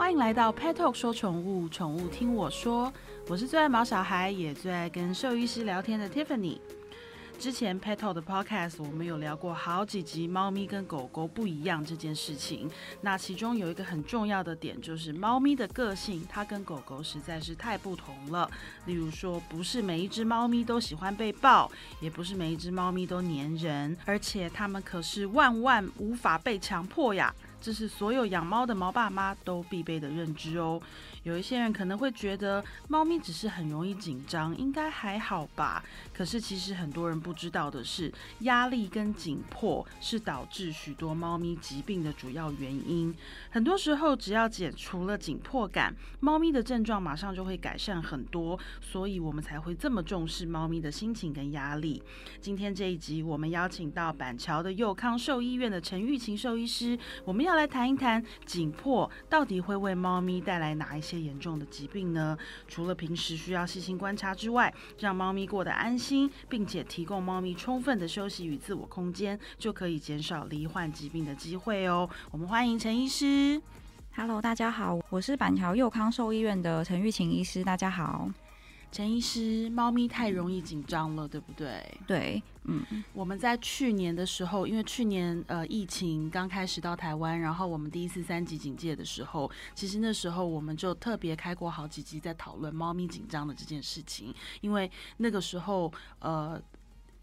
欢迎来到 Pet Talk 说宠物，宠物听我说。我是最爱毛小孩，也最爱跟兽医师聊天的 Tiffany。之前 Pet Talk 的 Podcast 我们有聊过好几集猫咪跟狗狗不一样这件事情。那其中有一个很重要的点，就是猫咪的个性它跟狗狗实在是太不同了。例如说，不是每一只猫咪都喜欢被抱，也不是每一只猫咪都粘人，而且它们可是万万无法被强迫呀。这是所有养猫的猫爸妈都必备的认知哦。有一些人可能会觉得猫咪只是很容易紧张，应该还好吧？可是其实很多人不知道的是，压力跟紧迫是导致许多猫咪疾病的主要原因。很多时候，只要解除了紧迫感，猫咪的症状马上就会改善很多。所以我们才会这么重视猫咪的心情跟压力。今天这一集，我们邀请到板桥的佑康兽医院的陈玉琴兽医师，我们要来谈一谈紧迫到底会为猫咪带来哪一些。些严重的疾病呢？除了平时需要细心观察之外，让猫咪过得安心，并且提供猫咪充分的休息与自我空间，就可以减少罹患疾病的机会哦。我们欢迎陈医师。Hello，大家好，我是板桥佑康兽医院的陈玉琴医师。大家好。陈医师，猫咪太容易紧张了，对不对？对，嗯，我们在去年的时候，因为去年呃疫情刚开始到台湾，然后我们第一次三级警戒的时候，其实那时候我们就特别开过好几集在讨论猫咪紧张的这件事情，因为那个时候呃。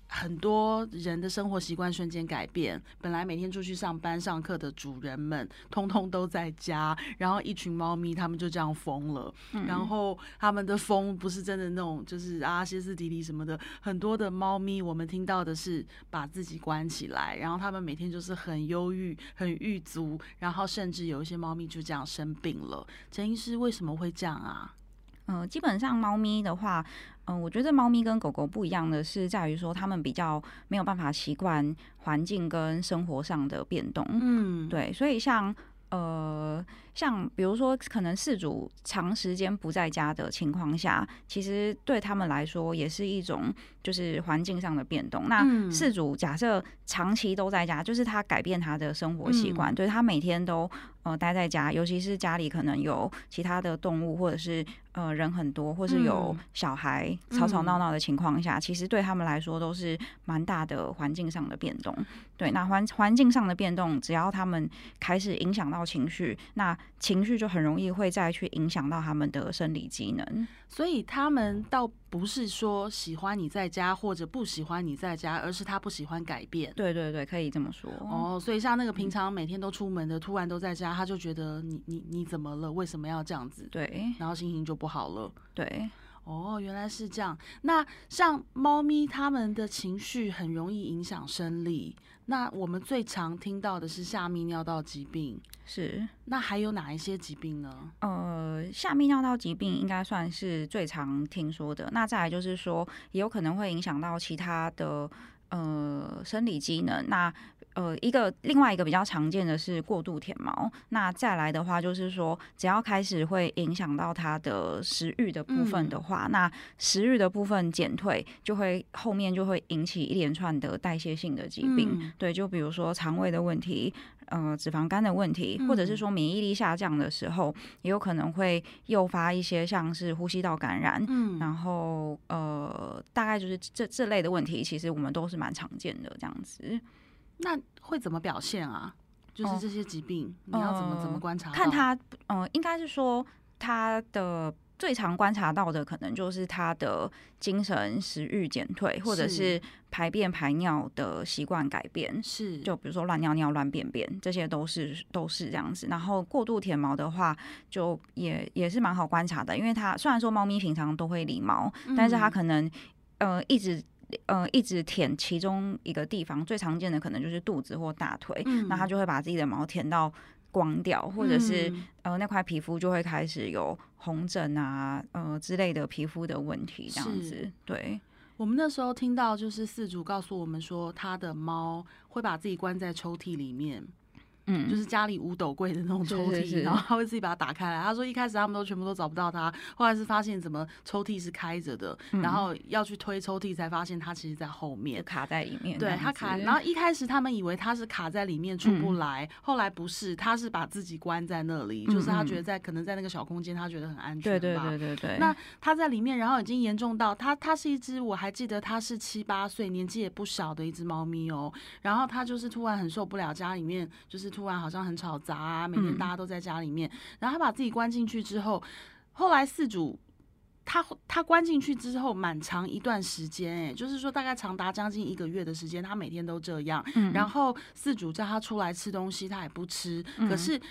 很多人的生活习惯瞬间改变，本来每天出去上班上课的主人们，通通都在家，然后一群猫咪，他们就这样疯了。然后他们的疯不是真的那种，就是啊歇斯底里什么的。很多的猫咪，我们听到的是把自己关起来，然后他们每天就是很忧郁、很郁足，然后甚至有一些猫咪就这样生病了。陈医师为什么会这样啊？嗯，基本上猫咪的话。嗯，我觉得猫咪跟狗狗不一样的是，在于说它们比较没有办法习惯环境跟生活上的变动。嗯，对，所以像呃，像比如说，可能事主长时间不在家的情况下，其实对他们来说也是一种就是环境上的变动。那事主假设长期都在家，就是他改变他的生活习惯，对他每天都呃待在家，尤其是家里可能有其他的动物或者是。呃，人很多，或是有小孩吵吵闹闹的情况下，其实对他们来说都是蛮大的环境上的变动。对，那环环境上的变动，只要他们开始影响到情绪，那情绪就很容易会再去影响到他们的生理机能。所以他们倒不是说喜欢你在家或者不喜欢你在家，而是他不喜欢改变。对对对，可以这么说。哦，所以像那个平常每天都出门的，突然都在家，他就觉得你你你怎么了？为什么要这样子？对，然后心情就不好了。对，哦，原来是这样。那像猫咪，它们的情绪很容易影响生理。那我们最常听到的是下泌尿道疾病，是。那还有哪一些疾病呢？呃，下泌尿道疾病应该算是最常听说的。那再来就是说，也有可能会影响到其他的呃生理机能。那呃，一个另外一个比较常见的是过度舔毛，那再来的话就是说，只要开始会影响到它的食欲的部分的话，那食欲的部分减退，就会后面就会引起一连串的代谢性的疾病，对，就比如说肠胃的问题，呃，脂肪肝的问题，或者是说免疫力下降的时候，也有可能会诱发一些像是呼吸道感染，嗯，然后呃，大概就是这这类的问题，其实我们都是蛮常见的这样子。那会怎么表现啊？就是这些疾病，你要怎么怎么观察？看他，嗯，应该是说他的最常观察到的，可能就是他的精神、食欲减退，或者是排便排尿的习惯改变。是，就比如说乱尿尿、乱便便，这些都是都是这样子。然后过度舔毛的话，就也也是蛮好观察的，因为它虽然说猫咪平常都会理毛，但是它可能呃一直。呃，一直舔其中一个地方，最常见的可能就是肚子或大腿，那他就会把自己的毛舔到光掉，或者是呃那块皮肤就会开始有红疹啊，呃之类的皮肤的问题，这样子。对，我们那时候听到就是饲主告诉我们说，他的猫会把自己关在抽屉里面。嗯，就是家里五斗柜的那种抽屉，然后他会自己把它打开来。他说一开始他们都全部都找不到他，后来是发现怎么抽屉是开着的，然后要去推抽屉才发现他其实在后面卡在里面。对他卡，然后一开始他们以为他是卡在里面出不来，后来不是，他是把自己关在那里，就是他觉得在可能在那个小空间他觉得很安全。对对对对对。那他在里面，然后已经严重到他他是一只我还记得他是七八岁年纪也不小的一只猫咪哦，然后他就是突然很受不了家里面就是突然好像很吵杂啊，每天大家都在家里面，然后他把自己关进去之后，后来四主他他关进去之后，蛮长一段时间，哎，就是说大概长达将近一个月的时间，他每天都这样，然后四主叫他出来吃东西，他也不吃，可是。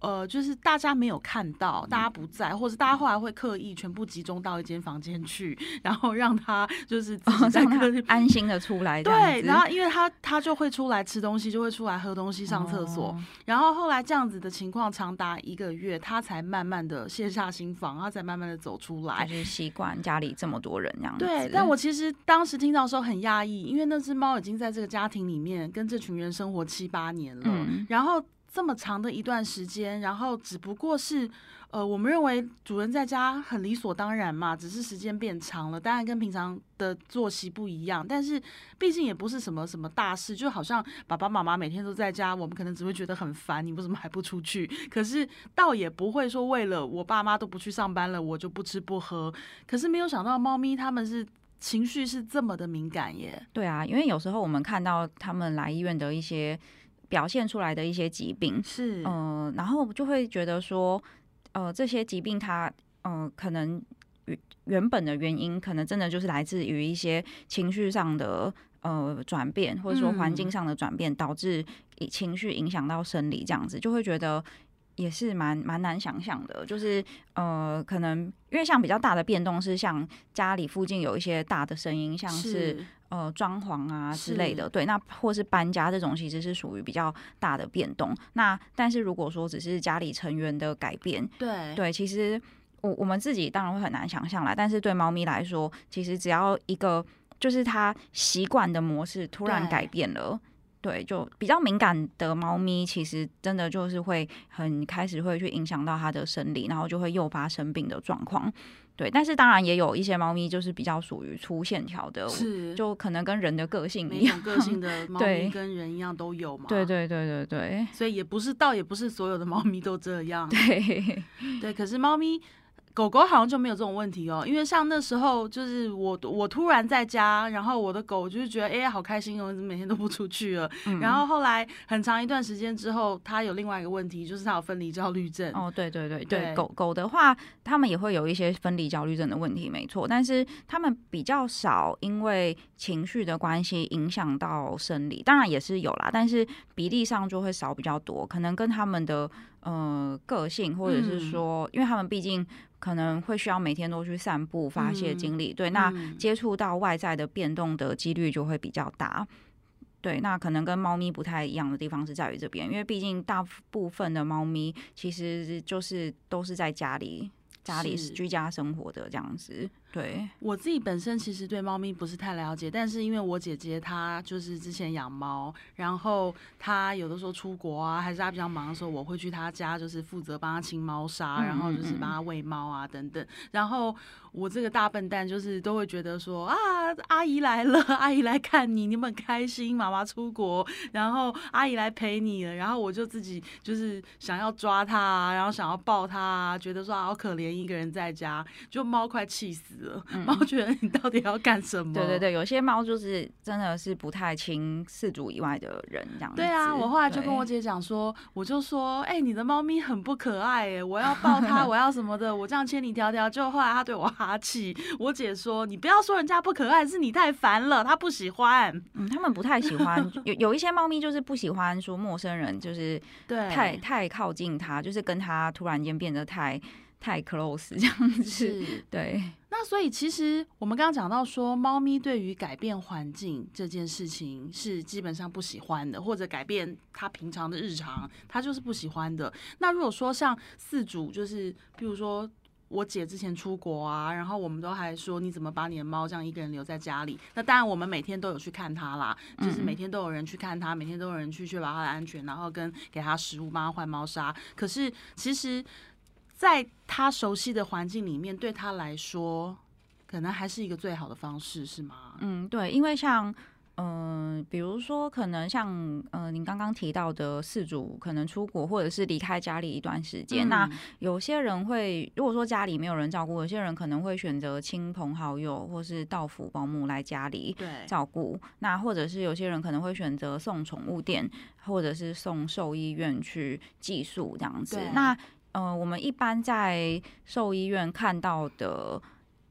呃，就是大家没有看到，大家不在，或者大家后来会刻意全部集中到一间房间去，然后让他就是在客厅安心的出来。对，然后因为他他就会出来吃东西，就会出来喝东西、上厕所。然后后来这样子的情况长达一个月，他才慢慢的卸下心防，他才慢慢的走出来，就是习惯家里这么多人这样子。对，但我其实当时听到的时候很压抑，因为那只猫已经在这个家庭里面跟这群人生活七八年了，然后。这么长的一段时间，然后只不过是，呃，我们认为主人在家很理所当然嘛，只是时间变长了，当然跟平常的作息不一样，但是毕竟也不是什么什么大事，就好像爸爸妈妈每天都在家，我们可能只会觉得很烦，你为什么还不出去？可是倒也不会说为了我爸妈都不去上班了，我就不吃不喝。可是没有想到猫咪他们是情绪是这么的敏感耶。对啊，因为有时候我们看到他们来医院的一些。表现出来的一些疾病是，呃，然后就会觉得说，呃，这些疾病它，呃，可能原原本的原因，可能真的就是来自于一些情绪上的呃转变，或者说环境上的转变，导致情绪影响到生理，这样子就会觉得也是蛮蛮难想象的。就是呃，可能因为像比较大的变动是像家里附近有一些大的声音，像是。呃，装潢啊之类的，对，那或是搬家这种，其实是属于比较大的变动。那但是如果说只是家里成员的改变，对对，其实我我们自己当然会很难想象啦。但是对猫咪来说，其实只要一个就是它习惯的模式突然改变了，对，就比较敏感的猫咪，其实真的就是会很开始会去影响到它的生理，然后就会诱发生病的状况。对，但是当然也有一些猫咪就是比较属于粗线条的，是就可能跟人的个性一样，个性的 猫咪跟人一样都有嘛。对对对对对，所以也不是，倒也不是所有的猫咪都这样。对对，可是猫咪。狗狗好像就没有这种问题哦，因为像那时候就是我我突然在家，然后我的狗就是觉得哎好开心哦，每天都不出去了？然后后来很长一段时间之后，它有另外一个问题，就是它有分离焦虑症。哦，对对对对，狗狗的话，它们也会有一些分离焦虑症的问题，没错，但是它们比较少因为情绪的关系影响到生理，当然也是有啦，但是比例上就会少比较多，可能跟他们的呃个性，或者是说，因为他们毕竟。可能会需要每天都去散步发泄精力，对，那接触到外在的变动的几率就会比较大，对，那可能跟猫咪不太一样的地方是在于这边，因为毕竟大部分的猫咪其实就是都是在家里。家里居家生活的这样子，对。我自己本身其实对猫咪不是太了解，但是因为我姐姐她就是之前养猫，然后她有的时候出国啊，还是她比较忙的时候，我会去她家，就是负责帮她清猫砂，然后就是帮她喂猫啊等等，然后。我这个大笨蛋就是都会觉得说啊，阿姨来了，阿姨来看你，你们开心，妈妈出国，然后阿姨来陪你了，然后我就自己就是想要抓它，然后想要抱它，觉得说好可怜一个人在家，就猫快气死了，猫觉得你到底要干什么？对对对，有些猫就是真的是不太亲四主以外的人这样。对啊，我后来就跟我姐讲说，我就说，哎，你的猫咪很不可爱哎，我要抱它，我要什么的，我这样千里迢迢，就后来它对我。哈气，我姐说你不要说人家不可爱，是你太烦了，它不喜欢。嗯，他们不太喜欢，有 有一些猫咪就是不喜欢说陌生人，就是对太太靠近它，就是跟它突然间变得太太 close 这样子。对。那所以其实我们刚刚讲到说，猫咪对于改变环境这件事情是基本上不喜欢的，或者改变它平常的日常，它就是不喜欢的。那如果说像四主，就是比如说。我姐之前出国啊，然后我们都还说你怎么把你的猫这样一个人留在家里？那当然我们每天都有去看它啦，就是每天都有人去看它，每天都有人去确保它的安全，然后跟给它食物，帮它换猫砂。可是其实，在他熟悉的环境里面，对他来说，可能还是一个最好的方式，是吗？嗯，对，因为像。嗯，比如说，可能像呃，您刚刚提到的四主可能出国或者是离开家里一段时间，那有些人会，如果说家里没有人照顾，有些人可能会选择亲朋好友或是到府保姆来家里照顾。那或者是有些人可能会选择送宠物店，或者是送兽医院去寄宿这样子。那呃，我们一般在兽医院看到的，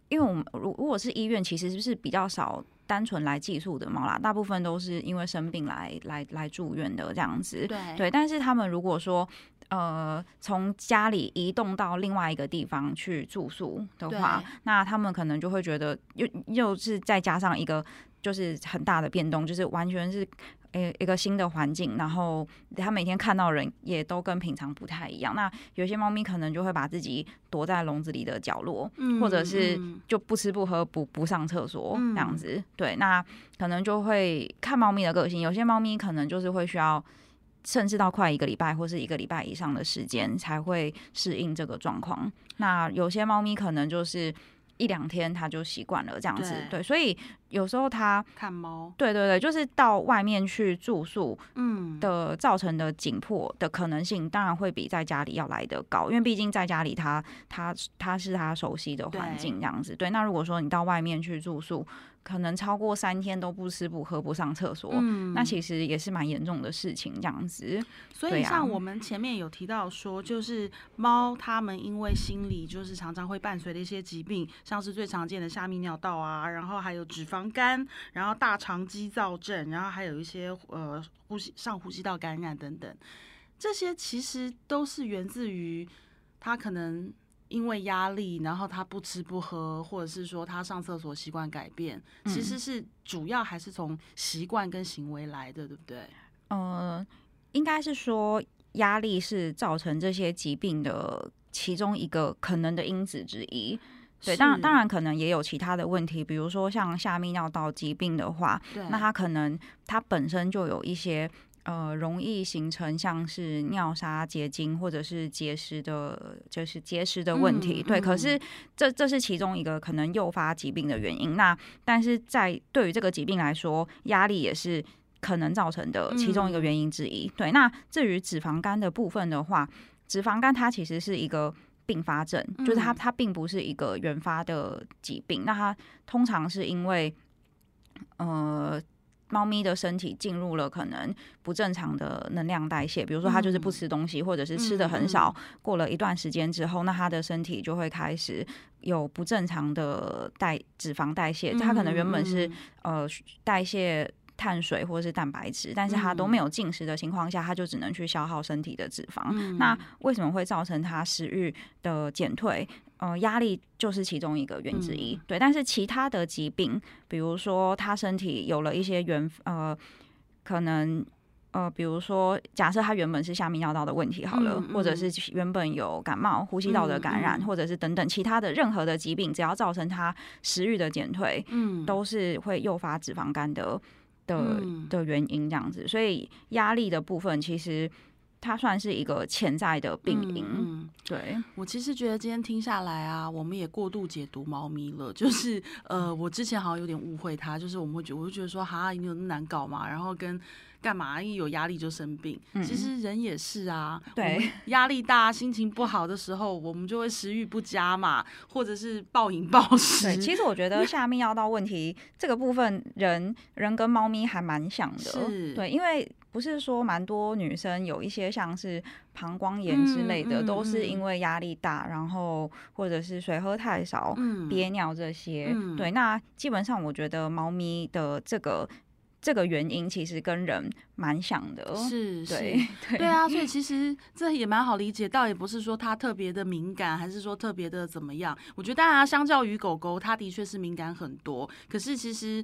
因为我们如如果是医院，其实是比较少。单纯来寄宿的猫啦，大部分都是因为生病来来来住院的这样子。对对，但是他们如果说呃从家里移动到另外一个地方去住宿的话，那他们可能就会觉得又又是再加上一个就是很大的变动，就是完全是。诶，一个新的环境，然后它每天看到人也都跟平常不太一样。那有些猫咪可能就会把自己躲在笼子里的角落，或者是就不吃不喝不不上厕所这样子。对，那可能就会看猫咪的个性。有些猫咪可能就是会需要，甚至到快一个礼拜或是一个礼拜以上的时间才会适应这个状况。那有些猫咪可能就是一两天他就习惯了这样子。对，所以。有时候他看猫，对对对，就是到外面去住宿，嗯，的造成的紧迫的可能性，当然会比在家里要来的高，因为毕竟在家里他他他是他熟悉的环境这样子。对，那如果说你到外面去住宿，可能超过三天都不吃不喝不上厕所，嗯，那其实也是蛮严重的事情这样子。所以像我们前面有提到说，就是猫它们因为心理就是常常会伴随的一些疾病，像是最常见的下泌尿道啊，然后还有脂肪。肝，然后大肠肌躁症，然后还有一些呃呼吸上呼吸道感染等等，这些其实都是源自于它可能因为压力，然后他不吃不喝，或者是说他上厕所习惯改变，其实是主要还是从习惯跟行为来的，对不对？呃，应该是说压力是造成这些疾病的其中一个可能的因子之一。对，当然当然可能也有其他的问题，比如说像下泌尿道疾病的话，那它可能它本身就有一些呃容易形成像是尿砂结晶或者是结石的，就是结石的问题。对，可是这这是其中一个可能诱发疾病的原因。那但是在对于这个疾病来说，压力也是可能造成的其中一个原因之一。对，那至于脂肪肝的部分的话，脂肪肝它其实是一个。并发症就是它，它并不是一个原发的疾病。那它通常是因为，呃，猫咪的身体进入了可能不正常的能量代谢，比如说它就是不吃东西，或者是吃的很少。过了一段时间之后，那它的身体就会开始有不正常的代脂肪代谢。它可能原本是呃代谢。碳水或者是蛋白质，但是它都没有进食的情况下，它就只能去消耗身体的脂肪。那为什么会造成它食欲的减退？呃，压力就是其中一个原因之一。对，但是其他的疾病，比如说他身体有了一些原呃，可能呃，比如说假设他原本是下泌尿道的问题好了，或者是原本有感冒、呼吸道的感染，或者是等等其他的任何的疾病，只要造成他食欲的减退，嗯，都是会诱发脂肪肝的。的的原因这样子，所以压力的部分其实它算是一个潜在的病因。嗯，对我其实觉得今天听下来啊，我们也过度解读猫咪了。就是呃，我之前好像有点误会它，就是我们会觉我就觉得说哈，你有那么难搞嘛？然后跟干嘛？一有压力就生病。其实人也是啊，对，压力大、心情不好的时候，我们就会食欲不佳嘛，或者是暴饮暴食。对，其实我觉得下面尿道问题这个部分，人人跟猫咪还蛮像的。对，因为不是说蛮多女生有一些像是膀胱炎之类的，都是因为压力大，然后或者是水喝太少、憋尿这些。对，那基本上我觉得猫咪的这个。这个原因其实跟人蛮像的，是，对，对啊，所以其实这也蛮好理解，倒也不是说它特别的敏感，还是说特别的怎么样。我觉得当然，相较于狗狗，它的确是敏感很多。可是其实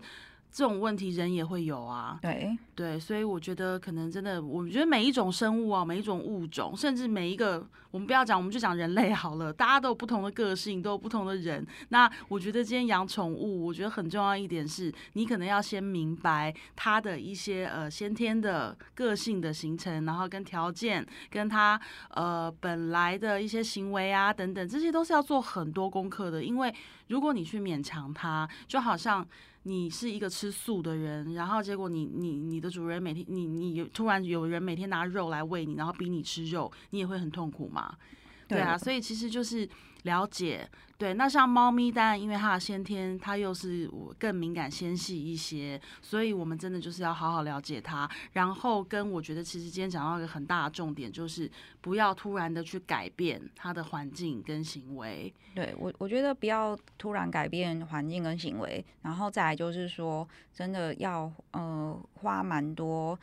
这种问题人也会有啊，对对，所以我觉得可能真的，我觉得每一种生物啊，每一种物种，甚至每一个，我们不要讲，我们就讲人类好了，大家都有不同的个性，都有不同的人。那我觉得今天养宠物，我觉得很重要一点是，你可能要先明白它的一些呃先天的个性的形成，然后跟条件，跟它呃本来的一些行为啊等等，这些都是要做很多功课的。因为如果你去勉强它，就好像。你是一个吃素的人，然后结果你你你的主人每天你你突然有人每天拿肉来喂你，然后逼你吃肉，你也会很痛苦吗？对啊，所以其实就是了解。对，那像猫咪，当然因为它的先天，它又是我更敏感纤细一些，所以我们真的就是要好好了解它。然后跟我觉得，其实今天讲到一个很大的重点，就是不要突然的去改变它的环境跟行为。对我，我觉得不要突然改变环境跟行为，然后再来就是说，真的要呃花蛮多。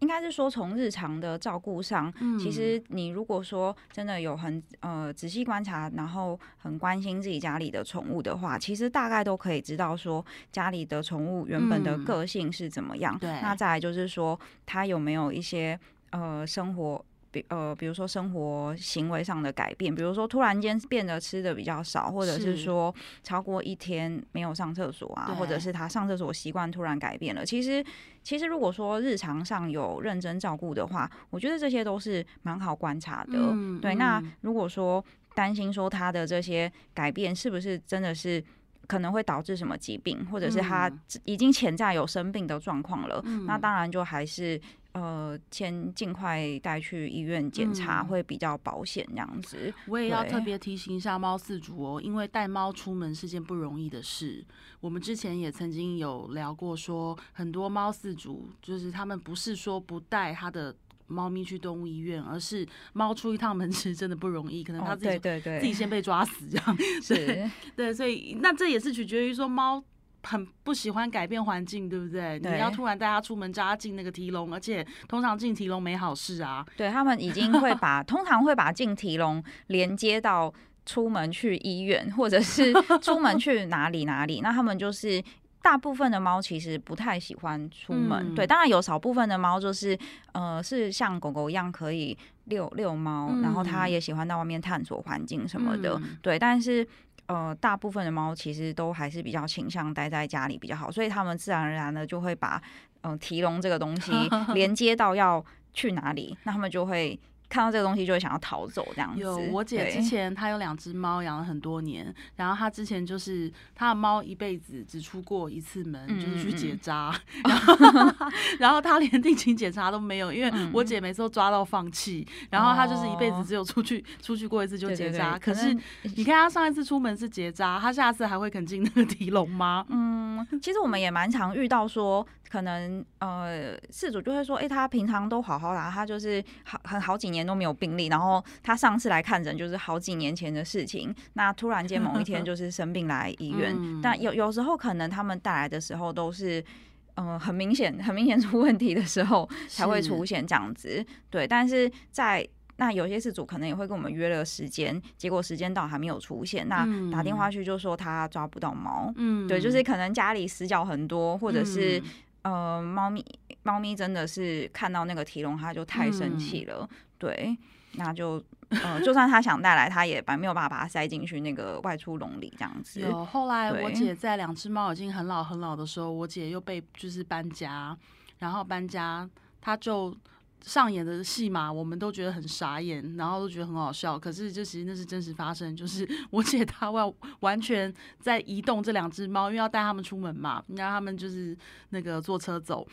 应该是说，从日常的照顾上，其实你如果说真的有很呃仔细观察，然后很关心自己家里的宠物的话，其实大概都可以知道说家里的宠物原本的个性是怎么样。对，那再来就是说，它有没有一些呃生活。比呃，比如说生活行为上的改变，比如说突然间变得吃的比较少，或者是说超过一天没有上厕所啊，或者是他上厕所习惯突然改变了。其实，其实如果说日常上有认真照顾的话，我觉得这些都是蛮好观察的。对，那如果说担心说他的这些改变是不是真的是可能会导致什么疾病，或者是他已经潜在有生病的状况了，那当然就还是。呃，先尽快带去医院检查会比较保险，这样子。我也要特别提醒一下猫饲主哦，因为带猫出门是件不容易的事。我们之前也曾经有聊过，说很多猫饲主就是他们不是说不带他的猫咪去动物医院，而是猫出一趟门 其实真的不容易，可能他自己对对自己先被抓死这样。对，对，所以那这也是取决于说猫。很不喜欢改变环境，对不对？你要突然带他出门，叫他进那个提笼，而且通常进提笼没好事啊。对他们已经会把，通常会把进提笼连接到出门去医院，或者是 出门去哪里哪里。那他们就是大部分的猫其实不太喜欢出门，对。当然有少部分的猫就是呃是像狗狗一样可以遛遛猫，然后它也喜欢到外面探索环境什么的，对。但是呃，大部分的猫其实都还是比较倾向待在家里比较好，所以它们自然而然的就会把嗯提笼这个东西 连接到要去哪里，那它们就会。看到这个东西就会想要逃走，这样子。有我姐之前她有两只猫，养了很多年。然后她之前就是她的猫一辈子只出过一次门，就是去结扎。然后 然后她连定期检查都没有，因为我姐每次都抓到放弃。然后她就是一辈子只有出去出去过一次就结扎。可是你看她上一次出门是结扎，她下次还会肯进那个提笼吗？嗯，其实我们也蛮常遇到说。可能呃，事主就会说，哎，他平常都好好的，他就是好很好几年都没有病例，然后他上次来看诊就是好几年前的事情，那突然间某一天 就是生病来医院，但有有时候可能他们带来的时候都是，呃，很明显很明显出问题的时候 才会出现这样子，对，但是在。那有些事主可能也会跟我们约了时间，结果时间到还没有出现，那打电话去就说他抓不到猫，嗯，对，就是可能家里死角很多，或者是呃，猫咪猫咪真的是看到那个提笼，它就太生气了，对，那就呃，就算它想带来，它也把没有办法把它塞进去那个外出笼里这样子。有后来我姐在两只猫已经很老很老的时候，我姐又被就是搬家，然后搬家，它就。上演的戏码，我们都觉得很傻眼，然后都觉得很好笑。可是，就其实那是真实发生，就是 我姐她要完全在移动这两只猫，因为要带它们出门嘛，让它们就是那个坐车走。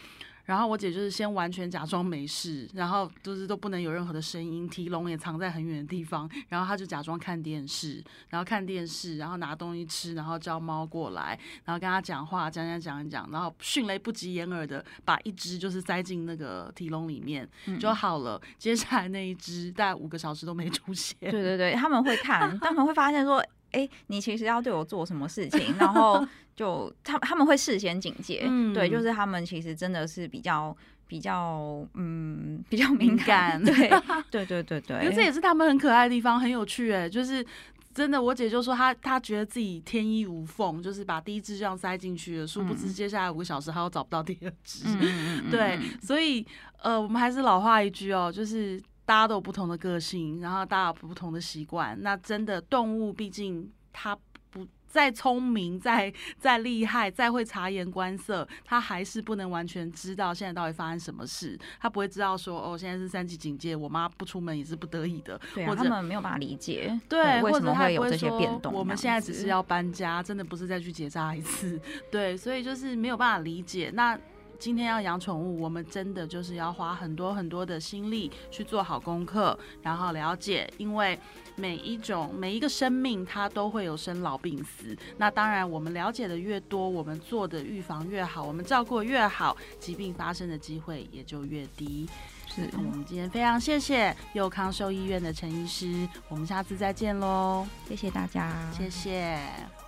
然后我姐就是先完全假装没事，然后就是都不能有任何的声音，提笼也藏在很远的地方，然后她就假装看电视，然后看电视，然后拿东西吃，然后叫猫过来，然后跟他讲话，讲讲讲讲，然后迅雷不及掩耳的把一只就是塞进那个提笼里面就好了。接下来那一只大概五个小时都没出现。对对对，他们会看，他们会发现说。哎，你其实要对我做什么事情，然后 就他他们会事先警戒，对，就是他们其实真的是比较比较嗯比较敏感，对对对对对，因为这也是他们很可爱的地方，很有趣哎，就是真的，我姐就说她她觉得自己天衣无缝，就是把第一只这样塞进去了，殊不知接下来五个小时她又找不到第二只，对，所以呃，我们还是老话一句哦，就是。大家都有不同的个性，然后大家有不同的习惯。那真的动物，毕竟它不再聪明、再再厉害、再会察言观色，它还是不能完全知道现在到底发生什么事。它不会知道说，哦，现在是三级警戒，我妈不出门也是不得已的。对啊，他们没有办法理解。对，为什么会有这些变动？我们现在只是要搬家，真的不是再去结扎一次。对，所以就是没有办法理解。那。今天要养宠物，我们真的就是要花很多很多的心力去做好功课，然后了解，因为每一种每一个生命它都会有生老病死。那当然，我们了解的越多，我们做的预防越好，我们照顾越好，疾病发生的机会也就越低。是我们今天非常谢谢佑康兽医院的陈医师，我们下次再见喽，谢谢大家，谢谢。